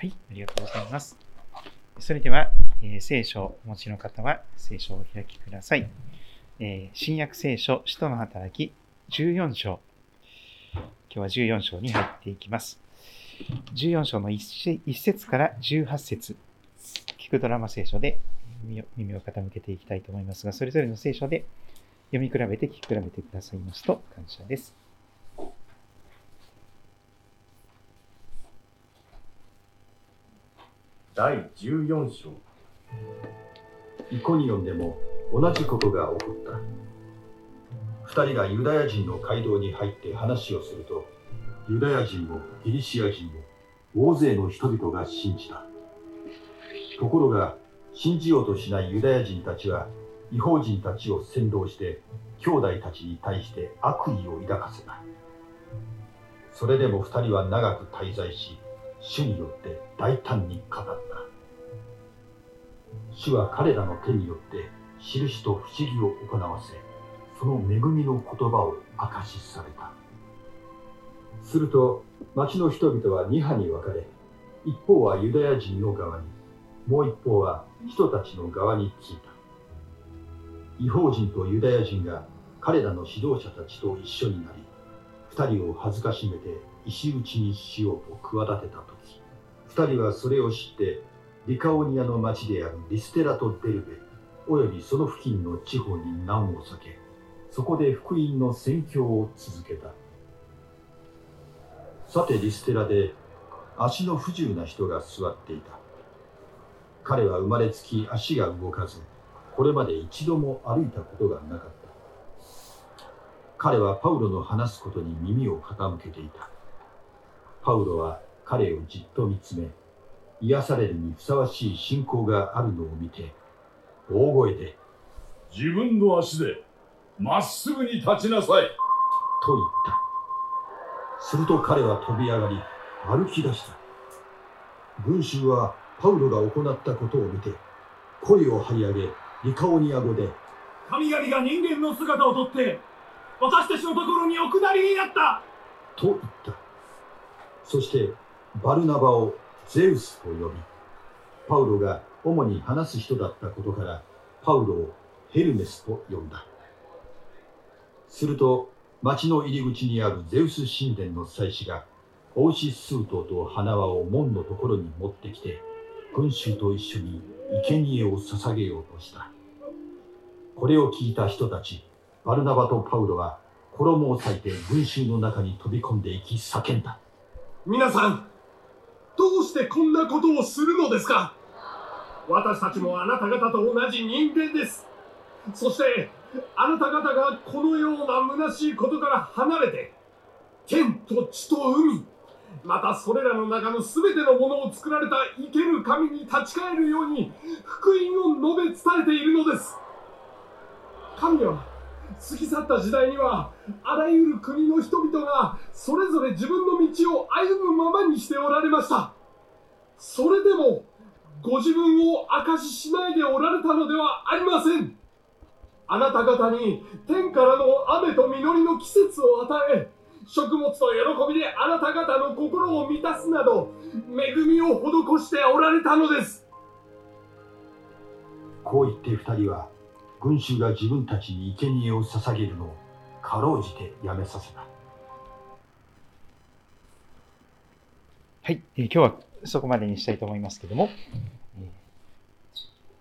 はい、ありがとうございます。それでは、えー聖書をお持ちの方は聖書をお開きください。えー新約聖書、使徒の働き14章。今日は14章に入っていきます。14章の 1, 節から18節聞くドラマ聖書で耳を耳を傾けていきたいと思いますが、それぞれの聖書で読み比べて聞き比べてくださいますと感謝です。第14章。イコニオンでも同じことが起こった。二人がユダヤ人の街道に入って話をするとユダヤ人もギリシア人も大勢の人々が信じた。ところが信じようとしないユダヤ人たちは違法人たちを扇動して兄弟たちに対して悪意を抱かせた。それでも二人は長く滞在し主によって大胆に語った。主は彼らの手によって印と不思議を行わせその恵みの言葉を証しされた。すると町の人々は二派に分かれ一方はユダヤ人の側にもう一方は人たちの側についた。違法人とユダヤ人が彼らの指導者たちと一緒になり二人を恥ずかしめて石打ちにしようと企てた時二人はそれを知ってリカオニアの町であるリステラとデルベおよびその付近の地方に難を避けそこで福音の宣教を続けた。さてリステラで足の不自由な人が座っていた。彼は生まれつき足が動かずこれまで一度も歩いたことがなかった。彼はパウロの話すことに耳を傾けていた。パウロは彼をじっと見つめ癒されるにふさわしい信仰があるのを見て大声で自分の足でまっすぐに立ちなさい。と言った。すると彼は飛び上がり歩き出した。群衆はパウロが行ったことを見て声を張り上げリカオニア語で神々が人間の姿をとって私たちのところにお下りになった。と言った。そしてバルナバをゼウスと呼びパウロが主に話す人だったことからパウロをヘルメスと呼んだ。すると町の入り口にあるゼウス神殿の祭司が帽子スートと花輪を門のところに持ってきて群衆と一緒に生贄を捧げようとした。これを聞いた人たちバルナバとパウロは衣を裂いて群衆の中に飛び込んでいき叫んだ。皆さんどうしてこんなことをするのですか？私たちもあなた方と同じ人間です。そしてあなた方がこのような虚しいことから離れて天と地と海またそれらの中の全てのものを作られた生ける神に立ち返るように福音を述べ伝えているのです。神は過ぎ去った時代にはあらゆる国の人々がそれぞれ自分の道を歩むままにしておられました。それでもご自分を証ししないでおられたのではありません。あなた方に天からの雨と実りの季節を与え食物と喜びであなた方の心を満たすなど恵みを施しておられたのです。こう言って二人は群衆が自分たちに生贄を捧げるのをかろうじてやめさせたはい、えー今日はそこまでにしたいと思いますけども、えー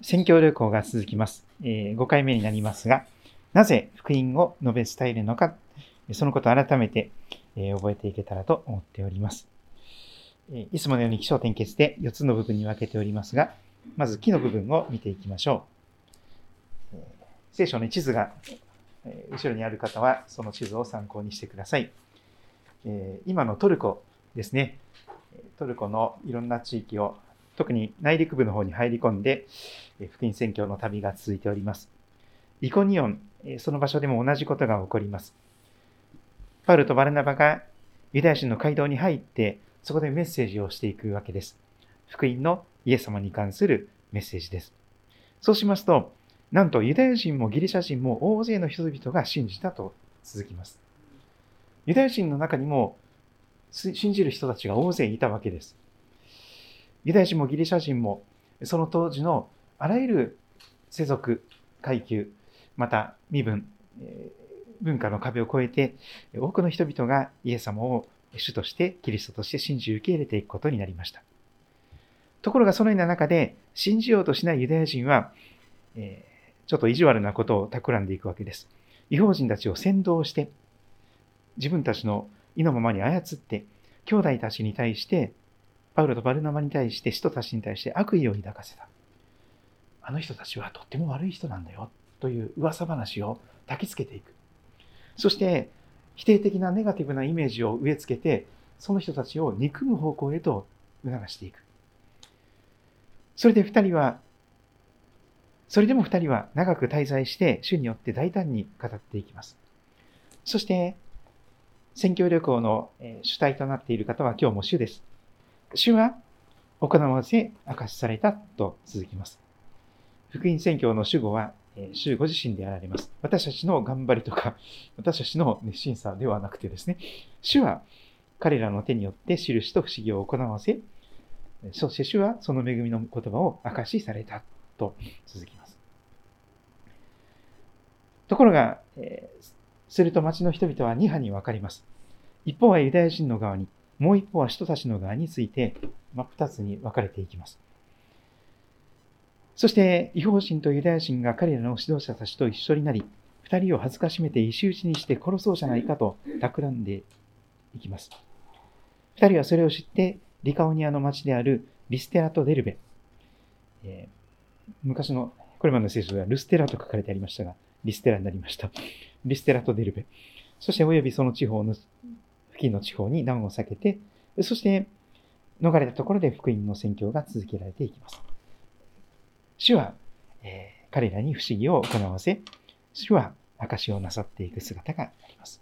宣教旅行が続きます。え5回目になりますが、なぜ福音を述べ伝えるのか、そのことを改めて、えー覚えていけたらと思っております。えーいつものように起承転結で4つの部分に分けておりますが、まず木の部分を見ていきましょう。えー聖書の地図が、えー後ろにある方はその地図を参考にしてください。え今のトルコですね。トルコのいろんな地域を、特に内陸部の方に入り込んで、福音宣教の旅が続いております。イコニオン、その場所でも同じことが起こります。パウルとバルナバがユダヤ人の街道に入って、そこでメッセージをしていくわけです。福音のイエス様に関するメッセージです。そうしますと、なんとユダヤ人もギリシャ人も大勢の人々が信じたと続きます。ユダヤ人の中にも信じる人たちが大勢いたわけです。ユダヤ人もギリシャ人も、その当時のあらゆる世俗、階級、また身分、文化の壁を越えて、多くの人々がイエス様を主として、キリストとして信じ受け入れていくことになりました。ところがそのような中で、信じようとしないユダヤ人は、えちょっと意地悪なことを企んでいくわけです。違法人たちを先導して、自分たちの意のままに操って、兄弟たちに対して、パウロとバルナマに対して、人たちに対して悪意を抱かせた。あの人たちはとっても悪い人なんだよ、という噂話を焚きつけていく。そして、否定的なネガティブなイメージを植え付けて、その人たちを憎む方向へと促していく。それで二人は、それでも二人は長く滞在して、主によって大胆に語っていきます。そして、宣教旅行の主体となっている方は今日も主です。主は行わせ明かしされたと続きます。福音宣教の主語は、主ご自身であられます。私たちの頑張りとか、私たちの熱心さではなくてですね、主は彼らの手によって印と不思議を行わせ、そして主はその恵みの言葉を明かしされたと続きます。ところが、えすると町の人々は2派に分かります。一方はユダヤ人の側に、もう一方は人たちの側について、真っ二つに分かれていきます。そして、違法人とユダヤ人が彼らの指導者たちと一緒になり、二人を恥ずかしめて石打ちにして殺そうじゃないかと企んでいきます。二人はそれを知って、リカオニアの町であるリステラとデルベ、えー、昔の、これまでの聖書ではルステラと書かれてありましたが、リステラになりました。リステラとデルベ。そして及びその地方の、付近の地方に難を避けて、そして逃れたところで福音の宣教が続けられていきます。主は、えー、彼らに不思議を行わせ、主は証をなさっていく姿があります。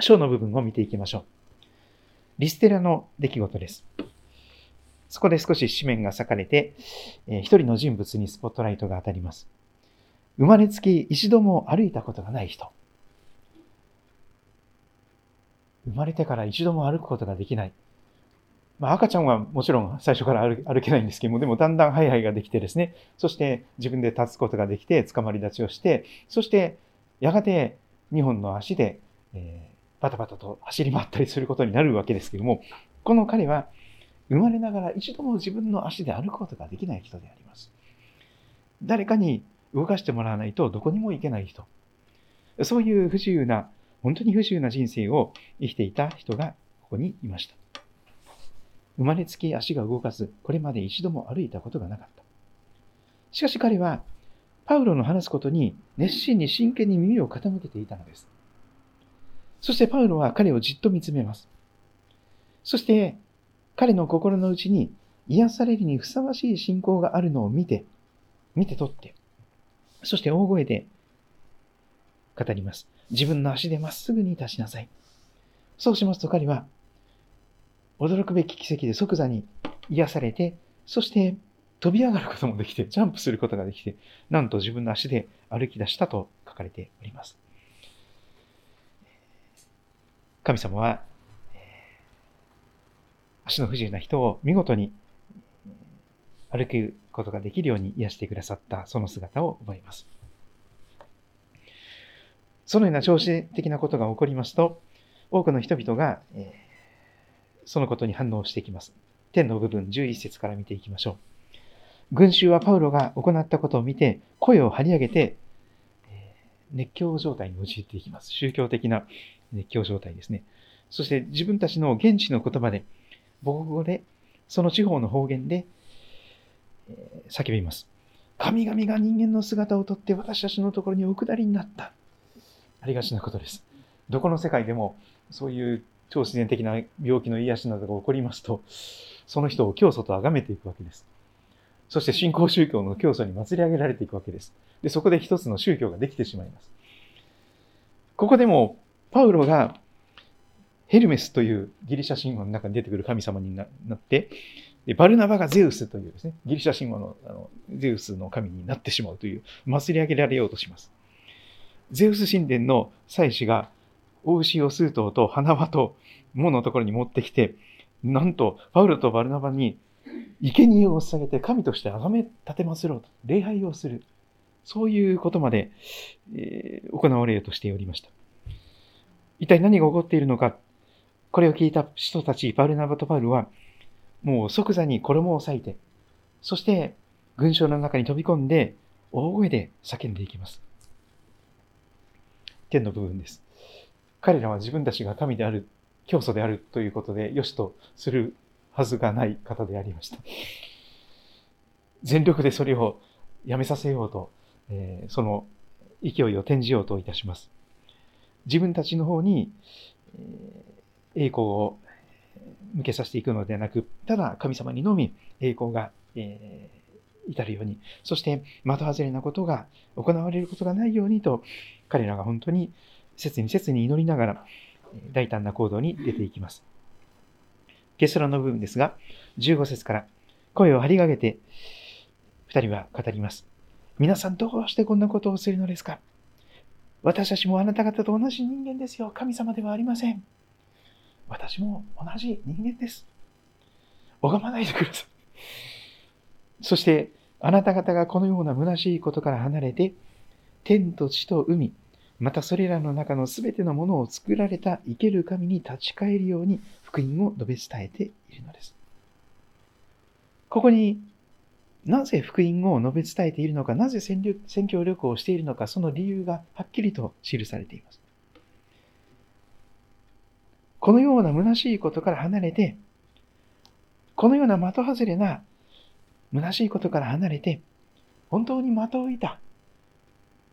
章の部分を見ていきましょう。リステラの出来事です。そこで少し紙面が裂かれて、えー、一人の人物にスポットライトが当たります。生まれつき一度も歩いたことがない人。生まれてから一度も歩くことができない。まあ、赤ちゃんはもちろん最初から歩けないんですけども、でもだんだんハイハイができてですね、そして自分で立つことができて、捕まり立ちをして、そしてやがて2本の足で、えー、バタバタと走り回ったりすることになるわけですけども、この彼は生まれながら一度も自分の足で歩くことができない人であります。誰かに動かしてもらわないとどこにも行けない人。そういう不自由な、本当に不自由な人生を生きていた人がここにいました。生まれつき足が動かず、これまで一度も歩いたことがなかった。しかし彼は、パウロの話すことに熱心に真剣に耳を傾けていたのです。そしてパウロは彼をじっと見つめます。そして彼の心の内に癒されるにふさわしい信仰があるのを見て、見て取って、そして大声で語ります。自分の足でまっすぐに立ちなさい。そうしますと彼は驚くべき奇跡で即座に癒されて、そして飛び上がることもできて、ジャンプすることができて、なんと自分の足で歩き出したと書かれております。神様は、足の不自由な人を見事に歩くことができるように癒してくださったその姿を覚えます。そのような調子的なことが起こりますと、多くの人々が、えそのことに反応していきます。天の部分11節から見ていきましょう。群衆はパウロが行ったことを見て、声を張り上げて、熱狂状態に陥っていきます。宗教的な熱狂状態ですね。そして自分たちの現地の言葉で、母語で、その地方の方言で、叫びます。神々が人間の姿をとって私たちのところにお下りになった。ありがちなことです。どこの世界でもそういう超自然的な病気の癒しなどが起こりますと、その人を教祖と崇めていくわけです。そして信仰宗教の教祖に祭り上げられていくわけです。で、そこで一つの宗教ができてしまいます。ここでも、パウロがヘルメスというギリシャ神話の中に出てくる神様になって、でバルナバがゼウスというですね、ギリシャ神話のあのゼウスの神になってしまうという、祭り上げられようとします。ゼウス神殿の祭司が大牛を数頭と花輪と門のところに持ってきて、なんと、パウロとバルナバに生贄を捧げて神として崇め立てますろうと、礼拝をする。そういうことまで、えー行われようとしておりました。一体何が起こっているのか。これを聞いた人たち、パウルナバとパウルは、もう即座に衣を裂いて、そして群衆の中に飛び込んで、大声で叫んでいきます。天の部分です。彼らは自分たちが神である、教祖であるということで、よしとするはずがない方でありました。全力でそれをやめさせようと、えーその勢いを転じようといたします。自分たちの方に、えー栄光を向けさせていくのではなく、ただ神様にのみ栄光が、えー至るように、そして的外れなことが行われることがないようにと、彼らが本当に切に切に祈りながら、大胆な行動に出ていきます。結論の部分ですが、15節から声を張り上げて、二人は語ります。皆さんどうしてこんなことをするのですか？私たちもあなた方と同じ人間ですよ。神様ではありません。私も同じ人間です。拝まないでください。そして、あなた方がこのような虚しいことから離れて、天と地と海、またそれらの中のすべてのものを作られた生ける神に立ち返るように福音を述べ伝えているのです。ここになぜ福音を述べ伝えているのか、なぜ宣教宣教旅行をしているのか、その理由がはっきりと記されています。このような虚しいことから離れて、このような的外れな虚しいことから離れて、本当に的を射た。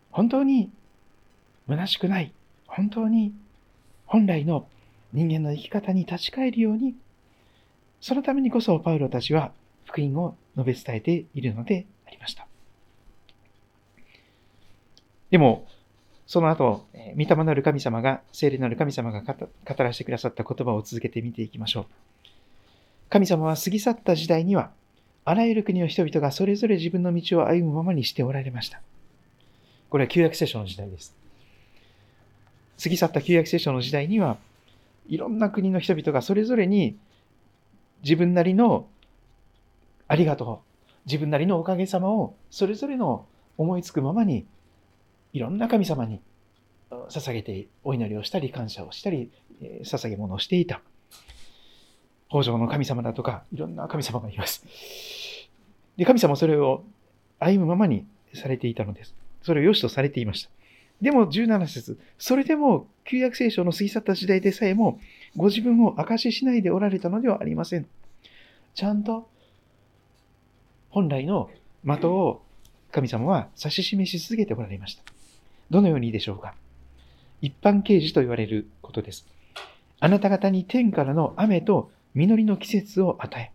本当に虚しくない。本当に本来の人間の生き方に立ち返るように、そのためにこそパウロたちは福音を述べ伝えているのでありました。でも、その後、えー御霊なる神様が、聖霊なる神様が語語らせてくださった言葉を続けて見ていきましょう。神様は過ぎ去った時代には、あらゆる国の人々がそれぞれ自分の道を歩むままにしておられました。これは旧約聖書の時代です。過ぎ去った旧約聖書の時代には、いろんな国の人々がそれぞれに自分なりのありがとう、自分なりのおかげさまをそれぞれの思いつくままにいろんな神様に捧げてお祈りをしたり感謝をしたり、えー捧げ物をしていた。北条の神様だとか、いろんな神様がいます。で、神様はそれを歩むままにされていたのです。それを良しとされていました。でも17節それでも旧約聖書の過ぎ去った時代でさえも、ご自分を証ししないでおられたのではありません。ちゃんと本来の的を神様は指し示し続けておられました。どのようにでしょうか？一般啓示と言われることです。あなた方に天からの雨と実りの季節を与え、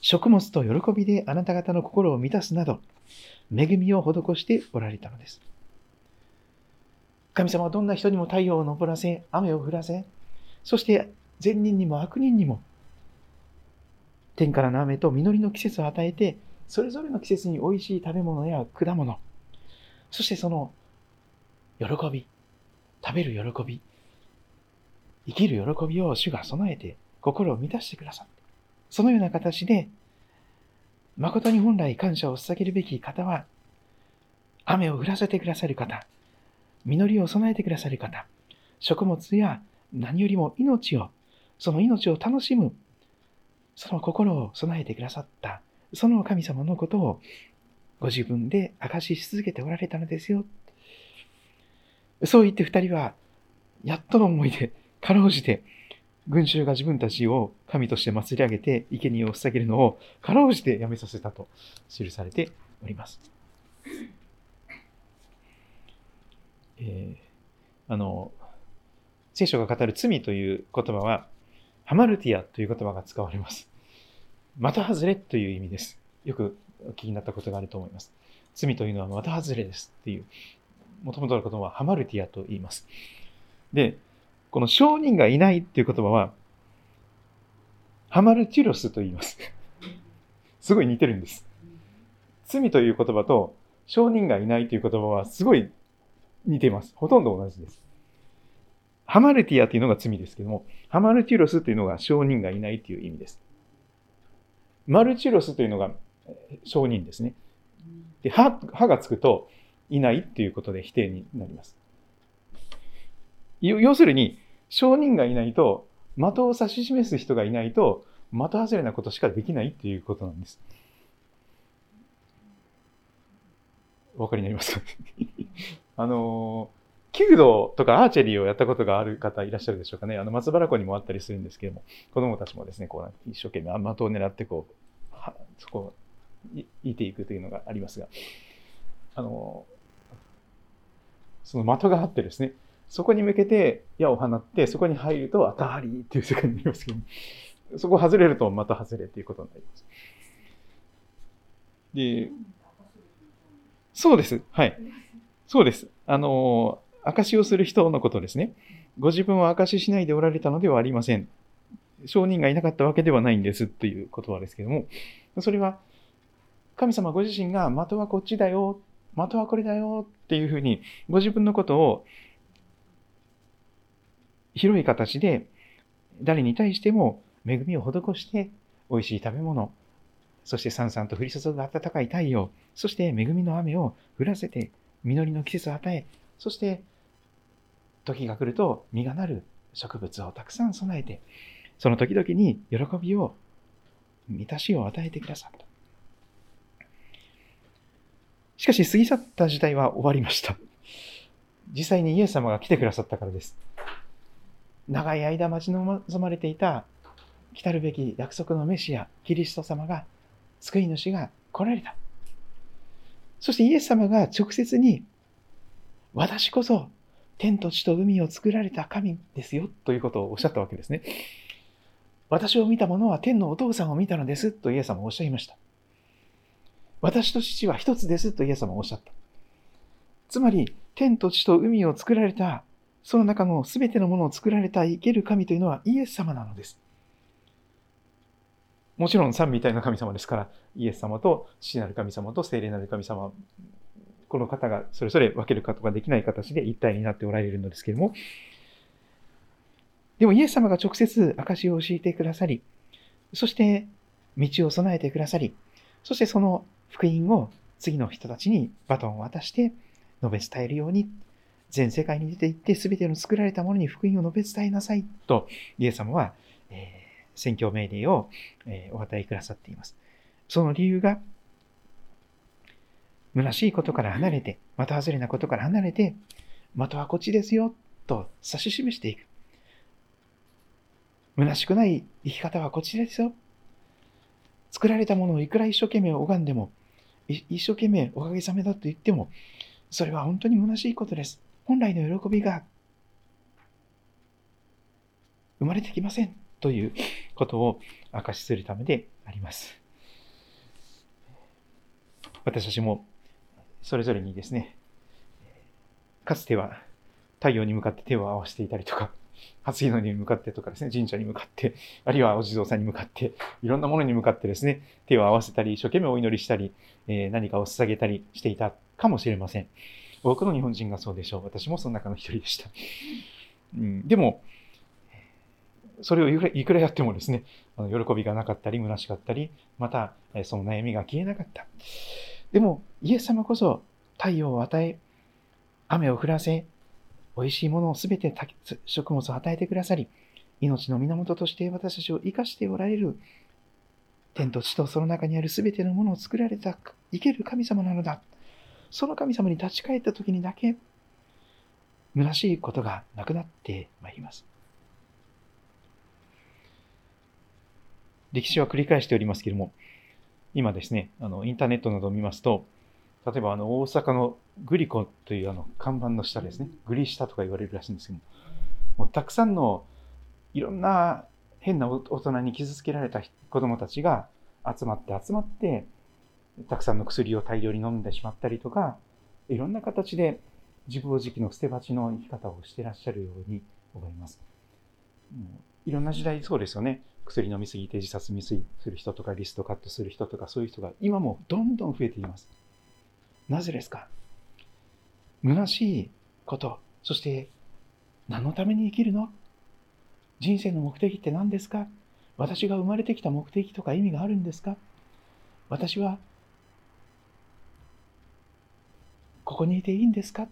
食物と喜びであなた方の心を満たすなど、恵みを施しておられたのです。神様はどんな人にも太陽を昇らせ、雨を降らせ、そして善人にも悪人にも、天からの雨と実りの季節を与えて、それぞれの季節に美味しい食べ物や果物、そしてその喜び、食べる喜び、生きる喜びを主が備えて心を満たしてくださって、そのような形で、誠に本来感謝を捧げるべき方は、雨を降らせてくださる方、実りを備えてくださる方、食物や何よりも命を、その命を楽しむ、その心を備えてくださった、その神様のことをご自分で証しし続けておられたのですよ。そう言って二人は、やっとの思いで、かろうじて、群衆が自分たちを神として祭り上げて、生贄を捧げるのを、かろうじてやめさせたと記されております。えーあの、聖書が語る罪という言葉は、ハマルティアという言葉が使われます。的外れという意味です。よくお聞きになったことがあると思います。罪というのは的外れですっていう、もともとの言葉はハマルティアと言います。で、この証人がいないっていう言葉は、ハマルティロスと言います。すごい似てるんです。罪という言葉と証人がいないという言葉はすごい似ています。ほとんど同じです。ハマルティアというのが罪ですけども、ハマルティロスというのが証人がいないという意味です。マルチュロスというのが証人ですね。で、歯、歯がつくと、いないっていうことで否定になります。要するに、証人がいないと、的を指し示す人がいないと、的外れなことしかできないっていうことなんです。お分かりになります？あの、弓道とかアーチェリーをやったことがある方いらっしゃるでしょうかね。あの、松原湖にもあったりするんですけども、子供たちもですね、こう、一生懸命的を狙って、こう、はそこをいていくというのがありますが、あの、その的があってですね、そこに向けて矢を放って、そこに入ると当たりっていう世界になりますけど、そこ外れるとまた外れっていうことになります。で、そうです。はい。そうです。あの、証をする人のことですね。ご自分は証ししないでおられたのではありません。証人がいなかったわけではないんですという言葉ですけども、それは神様ご自身が的はこっちだよ、的はこれだよっていうふうにご自分のことを広い形で誰に対しても恵みを施して美味しい食べ物、そしてさんさんと降り注ぐ暖かい太陽、そして恵みの雨を降らせて実りの季節を与え、そして時が来ると実がなる植物をたくさん備えて、その時々に喜びを、満たしを与えてくださった。しかし過ぎ去った時代は終わりました。実際にイエス様が来てくださったからです。長い間待ち望まれていた来たるべき約束のメシア、キリスト様が、救い主が来られた。そしてイエス様が直接に、私こそ天と地と海を作られた神ですよということをおっしゃったわけですね。私を見た者は天のお父さんを見たのですとイエス様はおっしゃいました。私と父は一つですとイエス様はおっしゃった。つまり、天と地と海を作られた、その中の全てのものを作られた生ける神というのはイエス様なのです。もちろん三みたいな神様ですから、イエス様と父なる神様と聖霊なる神様、この方がそれぞれ分けることができない形で一体になっておられるのですけれども、でもイエス様が直接証を教えてくださり、そして道を備えてくださり、そしてその福音を次の人たちにバトンを渡して述べ伝えるように、全世界に出て行って全ての作られたものに福音を述べ伝えなさいと、イエス様は、えー宣教命令を、えお与えくださっています。その理由が、虚しいことから離れて、的外れなことから離れて、的はこっちですよ、と指し示していく。虚しくない生き方はこっちですよ。作られたものをいくら一生懸命拝んでも、一生懸命おかげさまだと言っても、それは本当に虚しいことです。本来の喜びが生まれてきません。ということを証しするためであります。私たちもそれぞれにですね、かつては太陽に向かって手を合わせていたりとか、初日の出に向かってとかですね、神社に向かって、あるいはお地蔵さんに向かって、いろんなものに向かってですね、手を合わせたり、一生懸命お祈りしたり、え、何かを捧げたりしていたかもしれません。多くの日本人がそうでしょう。私もその中の一人でした。うん、でも、それをいくらやってもですね、喜びがなかったり、虚しかったり、また、その悩みが消えなかった。でも、イエス様こそ太陽を与え、雨を降らせ、美味しいものをすべて食物を与えてくださり、命の源として私たちを生かしておられる、天と地とその中にあるすべてのものを作られた生ける神様なのだ。その神様に立ち返った時にだけ、虚しいことがなくなってまいります。歴史は繰り返しておりますけれども、今ですね、あのインターネットなどを見ますと、例えばあの大阪のグリコというあの看板の下ですね、グリ下とか言われるらしいんですけども、もうたくさんのいろんな変な大人に傷つけられた子供たちが集まって集まって、たくさんの薬を大量に飲んでしまったりとか、いろんな形で自暴自棄の捨て鉢の生き方をしてらっしゃるように思います。いろんな時代そうですよね。薬飲みすぎて自殺未遂する人とかリストカットする人とかそういう人が今もどんどん増えています。なぜですか？虚しいこと、そして何のために生きるの？人生の目的って何ですか？私が生まれてきた目的とか意味があるんですか？私はここにいていいんですか？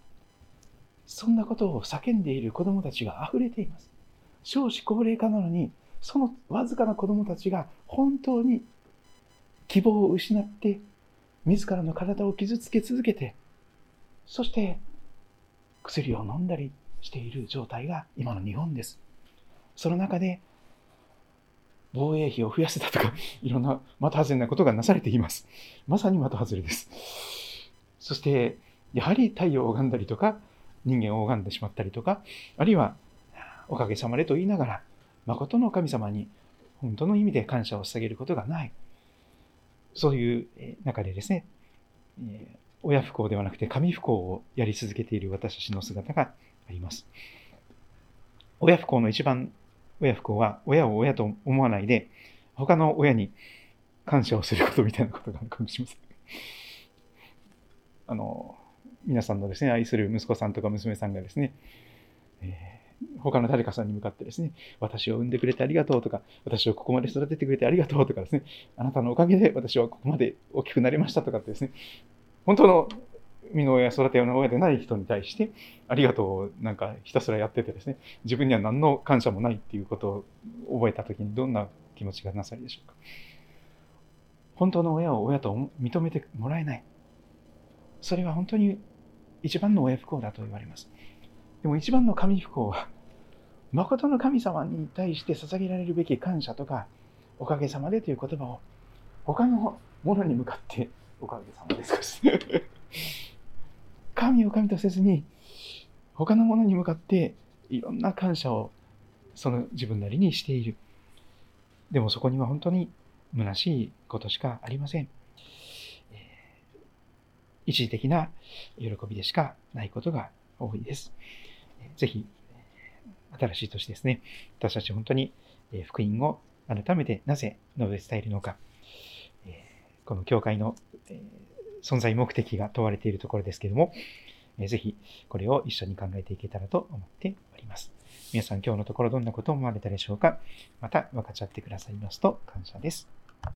そんなことを叫んでいる子供たちが溢れています。少子高齢化なのに、そのわずかな子供たちが本当に希望を失って、自らの体を傷つけ続けて、そして薬を飲んだりしている状態が今の日本です。その中で防衛費を増やせたとか、いろんな的外れなことがなされています。まさに的外れです。そして、やはり太陽を拝んだりとか、人間を拝んでしまったりとか、あるいは、おかげさまでと言いながら、誠の神様に本当の意味で感謝を捧げることがない。そういう中でですね、親不幸ではなくて神不幸をやり続けている私たちの姿があります。親不幸の一番、親不幸は親を親と思わないで、他の親に感謝をすることみたいなことがあるかもしれません。あの、皆さんのですね、愛する息子さんとか娘さんがですね、えー、他の誰かさんに向かってですね、私を産んでくれてありがとうとか、私をここまで育ててくれてありがとうとかですね、あなたのおかげで私はここまで大きくなりましたとかってですね、本当の身の親、育ての親でない人に対して、ありがとうをなんかひたすらやっててですね、自分には何の感謝もないっていうことを覚えたときにどんな気持ちがなさるでしょうか。本当の親を親と認めてもらえない。それは本当に一番の親不幸だと言われます。でも一番の神不幸は、誠の神様に対して捧げられるべき感謝とか、おかげさまでという言葉を、他のものに向かって、おかげさまです 神を神とせずに、他のものに向かって、いろんな感謝を、その自分なりにしている。でもそこには本当に虚しいことしかありません。一時的な喜びでしかないことが多いです。ぜひ、新しい年ですね、私たち本当に福音を改めてなぜ述べ伝えるのか、この教会の存在目的が問われているところですけれども、ぜひこれを一緒に考えていけたらと思っております。皆さん今日のところどんなことを思われたでしょうかまた分かち合ってくださいますと感謝です。